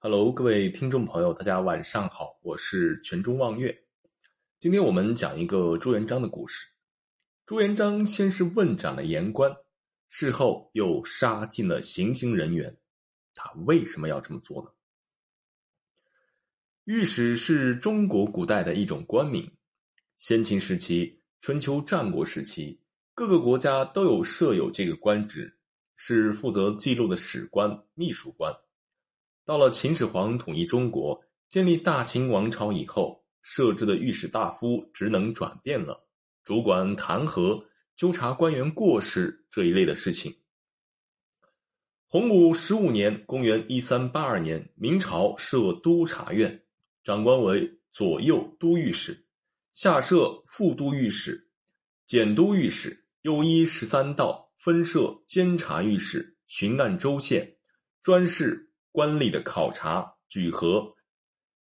Hello，各位听众朋友，大家晚上好，我是泉中望月。今天我们讲一个朱元璋的故事。朱元璋先是问斩了言官，事后又杀尽了行刑人员，他为什么要这么做呢？御史是中国古代的一种官名，先秦时期、春秋战国时期，各个国家都有设有这个官职，是负责记录的史官、秘书官。到了秦始皇统一中国、建立大秦王朝以后，设置的御史大夫职能转变了，主管弹劾、纠察官员过失这一类的事情。洪武十五年（公元一三八二年），明朝设督察院，长官为左右都御史，下设副都御史、检都御史，又依十三道分设监察御史、巡按州县，专事。官吏的考察举核，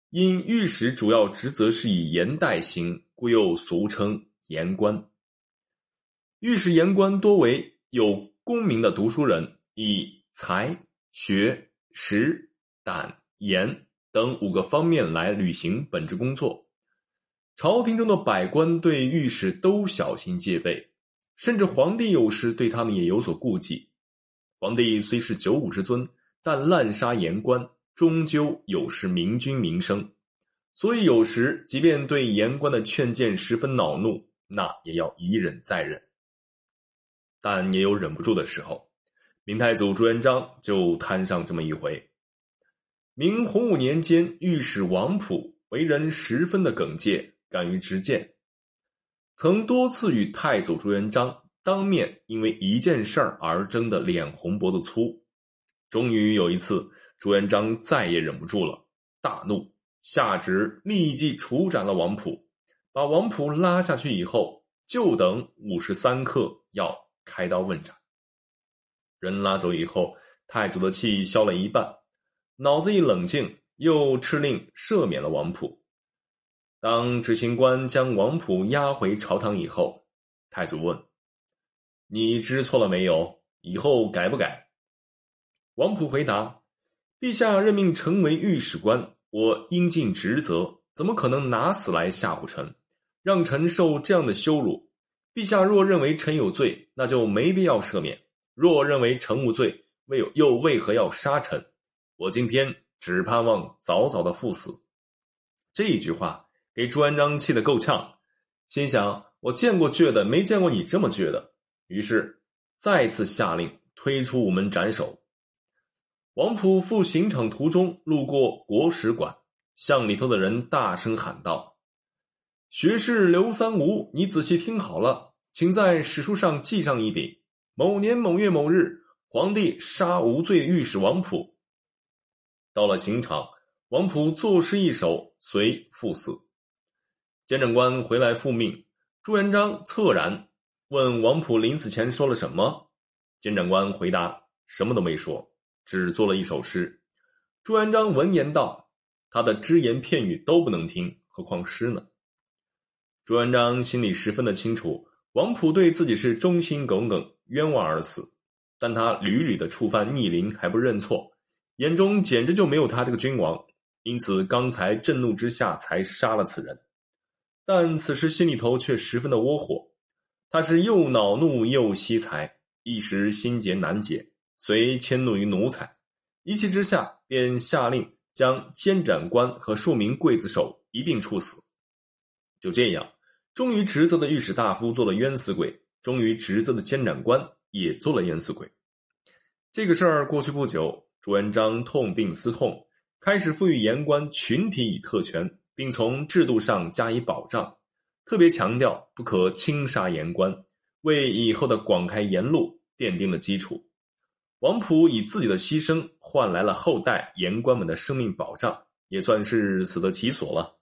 因御史主要职责是以言代行，故又俗称言官。御史言官多为有功名的读书人，以才、学、识、胆、言等五个方面来履行本职工作。朝廷中的百官对御史都小心戒备，甚至皇帝有时对他们也有所顾忌。皇帝虽是九五之尊。但滥杀言官，终究有失明君名声，所以有时即便对言官的劝谏十分恼怒，那也要一忍再忍。但也有忍不住的时候，明太祖朱元璋就摊上这么一回。明洪武年间，御史王溥为人十分的耿介，敢于直谏，曾多次与太祖朱元璋当面因为一件事儿而争得脸红脖子粗。终于有一次，朱元璋再也忍不住了，大怒，下旨立即处斩了王普。把王普拉下去以后，就等午时三刻要开刀问斩。人拉走以后，太祖的气消了一半，脑子一冷静，又敕令赦免了王普。当执行官将王普押回朝堂以后，太祖问：“你知错了没有？以后改不改？”王普回答：“陛下任命臣为御史官，我应尽职责，怎么可能拿死来吓唬臣，让臣受这样的羞辱？陛下若认为臣有罪，那就没必要赦免；若认为臣无罪，为又为何要杀臣？我今天只盼望早早的赴死。”这一句话给朱元璋气得够呛，心想：“我见过倔的，没见过你这么倔的。”于是再次下令推出午门斩首。王普赴刑场途中，路过国史馆，向里头的人大声喊道：“学士刘三吴，你仔细听好了，请在史书上记上一笔：某年某月某日，皇帝杀无罪御史王普。”到了刑场，王普作诗一首，随赴死。监斩官回来复命，朱元璋恻然问王普临死前说了什么。监斩官回答：“什么都没说。”只做了一首诗，朱元璋闻言道：“他的只言片语都不能听，何况诗呢？”朱元璋心里十分的清楚，王普对自己是忠心耿耿，冤枉而死，但他屡屡的触犯逆鳞还不认错，眼中简直就没有他这个君王，因此刚才震怒之下才杀了此人。但此时心里头却十分的窝火，他是又恼怒又惜才，一时心结难解。遂迁怒于奴才，一气之下便下令将监斩官和数名刽子手一并处死。就这样，忠于职责的御史大夫做了冤死鬼，忠于职责的监斩官也做了冤死鬼。这个事儿过去不久，朱元璋痛定思痛，开始赋予言官群体以特权，并从制度上加以保障，特别强调不可轻杀言官，为以后的广开言路奠定了基础。王普以自己的牺牲换来了后代言官们的生命保障，也算是死得其所了。